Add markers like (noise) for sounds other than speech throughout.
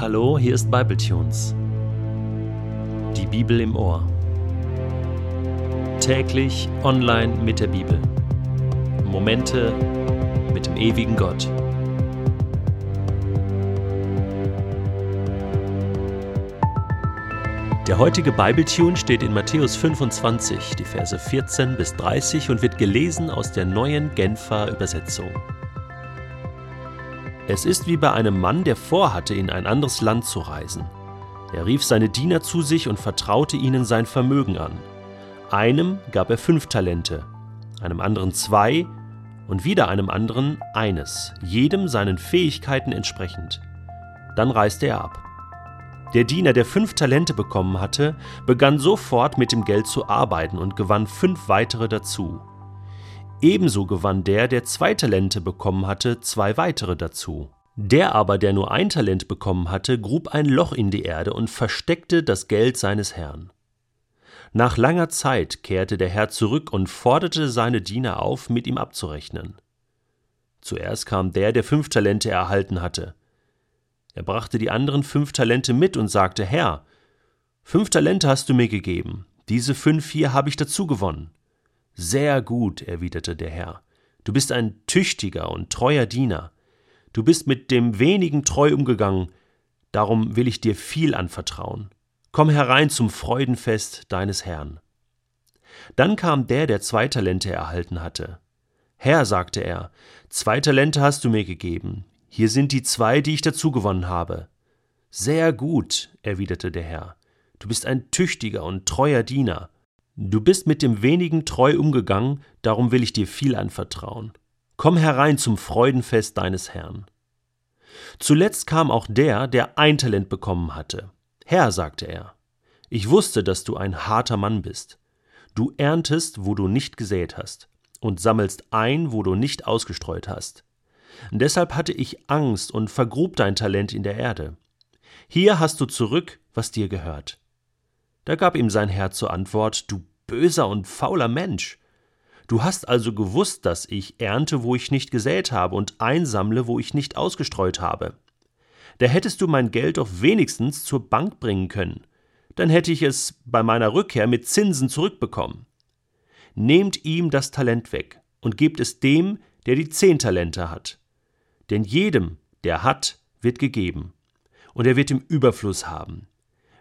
Hallo, hier ist Bibletunes. Die Bibel im Ohr. Täglich online mit der Bibel. Momente mit dem ewigen Gott. Der heutige Bibletune steht in Matthäus 25, die Verse 14 bis 30 und wird gelesen aus der neuen Genfer Übersetzung. Es ist wie bei einem Mann, der vorhatte, in ein anderes Land zu reisen. Er rief seine Diener zu sich und vertraute ihnen sein Vermögen an. Einem gab er fünf Talente, einem anderen zwei und wieder einem anderen eines, jedem seinen Fähigkeiten entsprechend. Dann reiste er ab. Der Diener, der fünf Talente bekommen hatte, begann sofort mit dem Geld zu arbeiten und gewann fünf weitere dazu. Ebenso gewann der, der zwei Talente bekommen hatte, zwei weitere dazu. Der aber, der nur ein Talent bekommen hatte, grub ein Loch in die Erde und versteckte das Geld seines Herrn. Nach langer Zeit kehrte der Herr zurück und forderte seine Diener auf, mit ihm abzurechnen. Zuerst kam der, der fünf Talente erhalten hatte. Er brachte die anderen fünf Talente mit und sagte, Herr, fünf Talente hast du mir gegeben, diese fünf hier habe ich dazu gewonnen. Sehr gut, erwiderte der Herr. Du bist ein tüchtiger und treuer Diener. Du bist mit dem wenigen treu umgegangen, darum will ich dir viel anvertrauen. Komm herein zum Freudenfest deines Herrn. Dann kam der, der zwei Talente erhalten hatte. Herr, sagte er, zwei Talente hast du mir gegeben. Hier sind die zwei, die ich dazu gewonnen habe. Sehr gut, erwiderte der Herr. Du bist ein tüchtiger und treuer Diener. Du bist mit dem wenigen treu umgegangen, darum will ich dir viel anvertrauen. Komm herein zum Freudenfest deines Herrn. Zuletzt kam auch der, der ein Talent bekommen hatte. Herr, sagte er, ich wusste, dass du ein harter Mann bist. Du erntest, wo du nicht gesät hast, und sammelst ein, wo du nicht ausgestreut hast. deshalb hatte ich Angst und vergrub dein Talent in der Erde. Hier hast du zurück, was dir gehört. Da gab ihm sein Herr zur Antwort, du böser und fauler Mensch. Du hast also gewusst, dass ich ernte, wo ich nicht gesät habe, und einsammle, wo ich nicht ausgestreut habe. Da hättest du mein Geld doch wenigstens zur Bank bringen können. Dann hätte ich es bei meiner Rückkehr mit Zinsen zurückbekommen. Nehmt ihm das Talent weg und gebt es dem, der die zehn Talente hat. Denn jedem, der hat, wird gegeben, und er wird im Überfluss haben.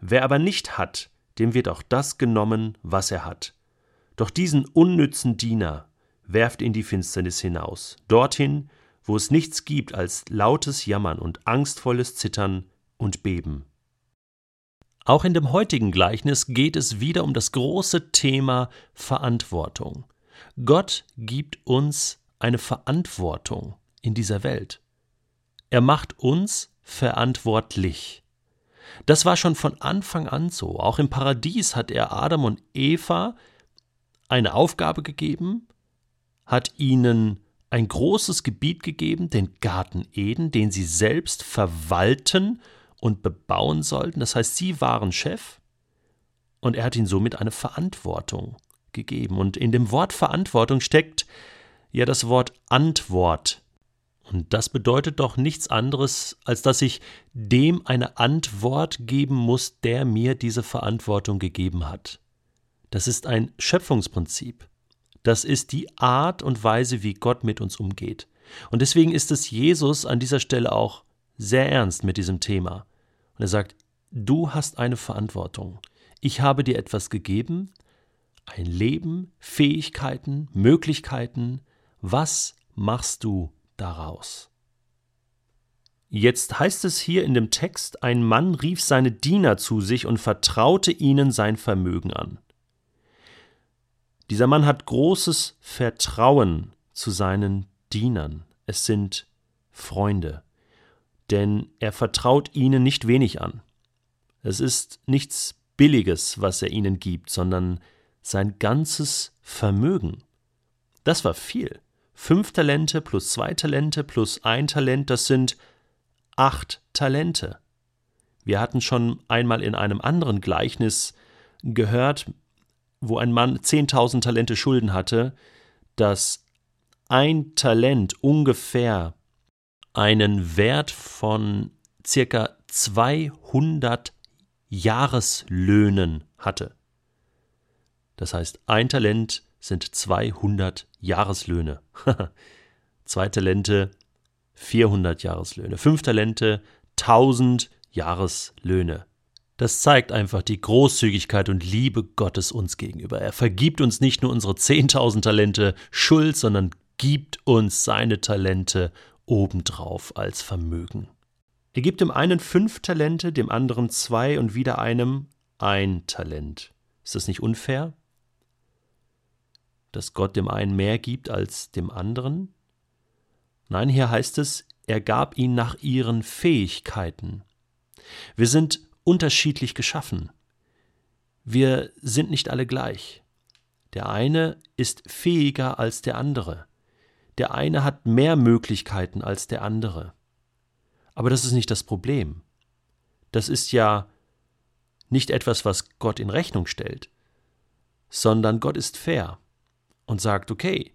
Wer aber nicht hat, dem wird auch das genommen, was er hat. Doch diesen unnützen Diener werft in die Finsternis hinaus, dorthin, wo es nichts gibt als lautes Jammern und angstvolles Zittern und Beben. Auch in dem heutigen Gleichnis geht es wieder um das große Thema Verantwortung. Gott gibt uns eine Verantwortung in dieser Welt. Er macht uns verantwortlich. Das war schon von Anfang an so. Auch im Paradies hat er Adam und Eva eine Aufgabe gegeben, hat ihnen ein großes Gebiet gegeben, den Garten Eden, den sie selbst verwalten und bebauen sollten. Das heißt, sie waren Chef und er hat ihnen somit eine Verantwortung gegeben. Und in dem Wort Verantwortung steckt ja das Wort Antwort und das bedeutet doch nichts anderes, als dass ich dem eine Antwort geben muss, der mir diese Verantwortung gegeben hat. Das ist ein Schöpfungsprinzip. Das ist die Art und Weise, wie Gott mit uns umgeht. Und deswegen ist es Jesus an dieser Stelle auch sehr ernst mit diesem Thema. Und er sagt, du hast eine Verantwortung. Ich habe dir etwas gegeben, ein Leben, Fähigkeiten, Möglichkeiten. Was machst du daraus. Jetzt heißt es hier in dem Text, ein Mann rief seine Diener zu sich und vertraute ihnen sein Vermögen an. Dieser Mann hat großes Vertrauen zu seinen Dienern. Es sind Freunde, denn er vertraut ihnen nicht wenig an. Es ist nichts Billiges, was er ihnen gibt, sondern sein ganzes Vermögen. Das war viel. Fünf Talente plus zwei Talente plus ein Talent, das sind acht Talente. Wir hatten schon einmal in einem anderen Gleichnis gehört, wo ein Mann 10.000 Talente Schulden hatte, dass ein Talent ungefähr einen Wert von circa 200 Jahreslöhnen hatte. Das heißt, ein Talent sind 200 Jahreslöhne. (laughs) Zwei Talente 400 Jahreslöhne. Fünf Talente 1000 Jahreslöhne. Das zeigt einfach die Großzügigkeit und Liebe Gottes uns gegenüber. Er vergibt uns nicht nur unsere 10.000 Talente Schuld, sondern gibt uns seine Talente obendrauf als Vermögen. Er gibt dem einen fünf Talente, dem anderen zwei und wieder einem ein Talent. Ist das nicht unfair? Dass Gott dem einen mehr gibt als dem anderen? Nein, hier heißt es, er gab ihn nach ihren Fähigkeiten. Wir sind unterschiedlich geschaffen. Wir sind nicht alle gleich. Der eine ist fähiger als der andere. Der eine hat mehr Möglichkeiten als der andere. Aber das ist nicht das Problem. Das ist ja nicht etwas, was Gott in Rechnung stellt, sondern Gott ist fair und sagt, okay,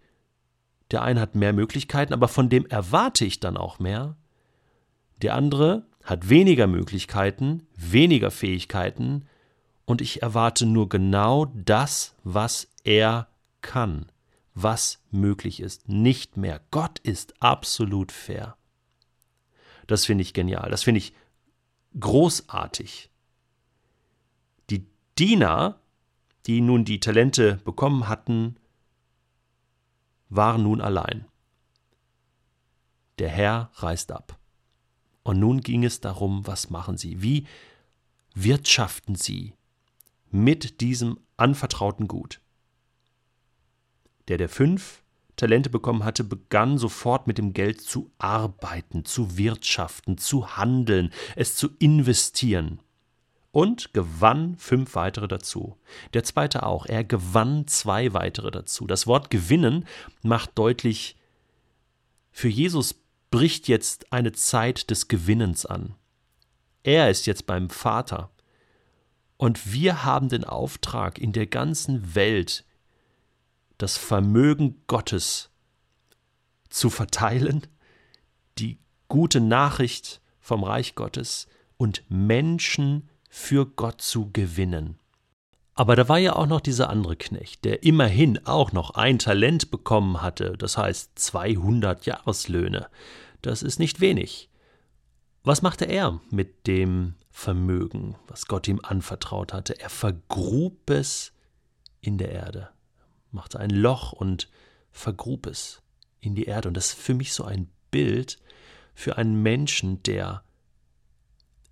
der eine hat mehr Möglichkeiten, aber von dem erwarte ich dann auch mehr. Der andere hat weniger Möglichkeiten, weniger Fähigkeiten und ich erwarte nur genau das, was er kann, was möglich ist, nicht mehr. Gott ist absolut fair. Das finde ich genial, das finde ich großartig. Die Diener, die nun die Talente bekommen hatten, waren nun allein. Der Herr reist ab. Und nun ging es darum, was machen sie? Wie wirtschaften sie mit diesem anvertrauten Gut? Der, der fünf Talente bekommen hatte, begann sofort mit dem Geld zu arbeiten, zu wirtschaften, zu handeln, es zu investieren und gewann fünf weitere dazu. Der zweite auch, er gewann zwei weitere dazu. Das Wort gewinnen macht deutlich, für Jesus bricht jetzt eine Zeit des Gewinnens an. Er ist jetzt beim Vater. Und wir haben den Auftrag, in der ganzen Welt das Vermögen Gottes zu verteilen, die gute Nachricht vom Reich Gottes und Menschen für Gott zu gewinnen. Aber da war ja auch noch dieser andere Knecht, der immerhin auch noch ein Talent bekommen hatte, das heißt 200 Jahreslöhne. Das ist nicht wenig. Was machte er mit dem Vermögen, was Gott ihm anvertraut hatte? Er vergrub es in der Erde, machte ein Loch und vergrub es in die Erde. Und das ist für mich so ein Bild für einen Menschen, der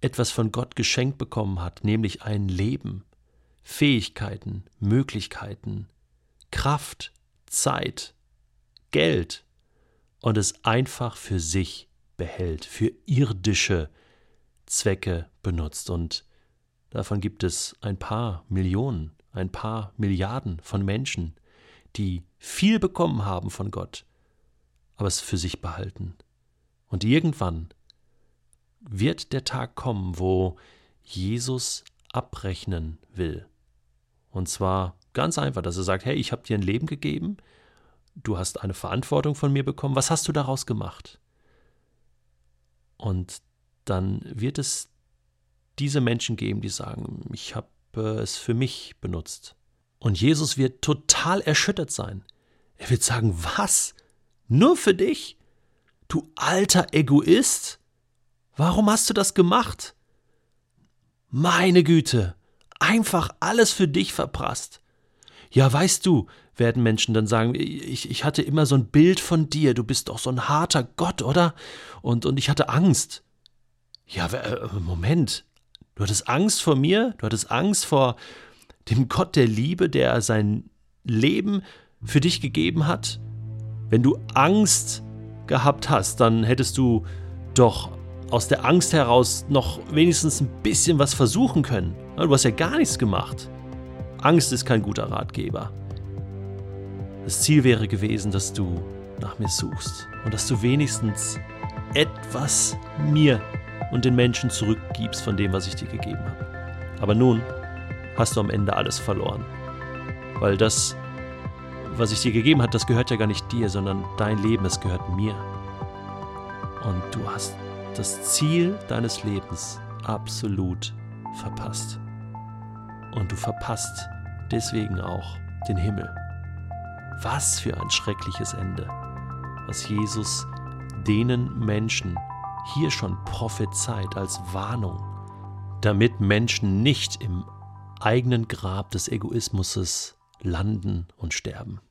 etwas von Gott geschenkt bekommen hat, nämlich ein Leben, Fähigkeiten, Möglichkeiten, Kraft, Zeit, Geld und es einfach für sich behält, für irdische Zwecke benutzt. Und davon gibt es ein paar Millionen, ein paar Milliarden von Menschen, die viel bekommen haben von Gott, aber es für sich behalten. Und irgendwann wird der Tag kommen, wo Jesus abrechnen will. Und zwar ganz einfach, dass er sagt, hey, ich habe dir ein Leben gegeben, du hast eine Verantwortung von mir bekommen, was hast du daraus gemacht? Und dann wird es diese Menschen geben, die sagen, ich habe äh, es für mich benutzt. Und Jesus wird total erschüttert sein. Er wird sagen, was? Nur für dich? Du alter Egoist? Warum hast du das gemacht? Meine Güte, einfach alles für dich verprasst. Ja, weißt du, werden Menschen dann sagen, ich, ich hatte immer so ein Bild von dir, du bist doch so ein harter Gott, oder? Und, und ich hatte Angst. Ja, äh, Moment, du hattest Angst vor mir, du hattest Angst vor dem Gott der Liebe, der sein Leben für dich gegeben hat. Wenn du Angst gehabt hast, dann hättest du doch aus der Angst heraus noch wenigstens ein bisschen was versuchen können. Du hast ja gar nichts gemacht. Angst ist kein guter Ratgeber. Das Ziel wäre gewesen, dass du nach mir suchst und dass du wenigstens etwas mir und den Menschen zurückgibst von dem, was ich dir gegeben habe. Aber nun hast du am Ende alles verloren. Weil das, was ich dir gegeben habe, das gehört ja gar nicht dir, sondern dein Leben, es gehört mir. Und du hast das Ziel deines Lebens absolut verpasst. Und du verpasst deswegen auch den Himmel. Was für ein schreckliches Ende, was Jesus denen Menschen hier schon prophezeit als Warnung, damit Menschen nicht im eigenen Grab des Egoismus landen und sterben.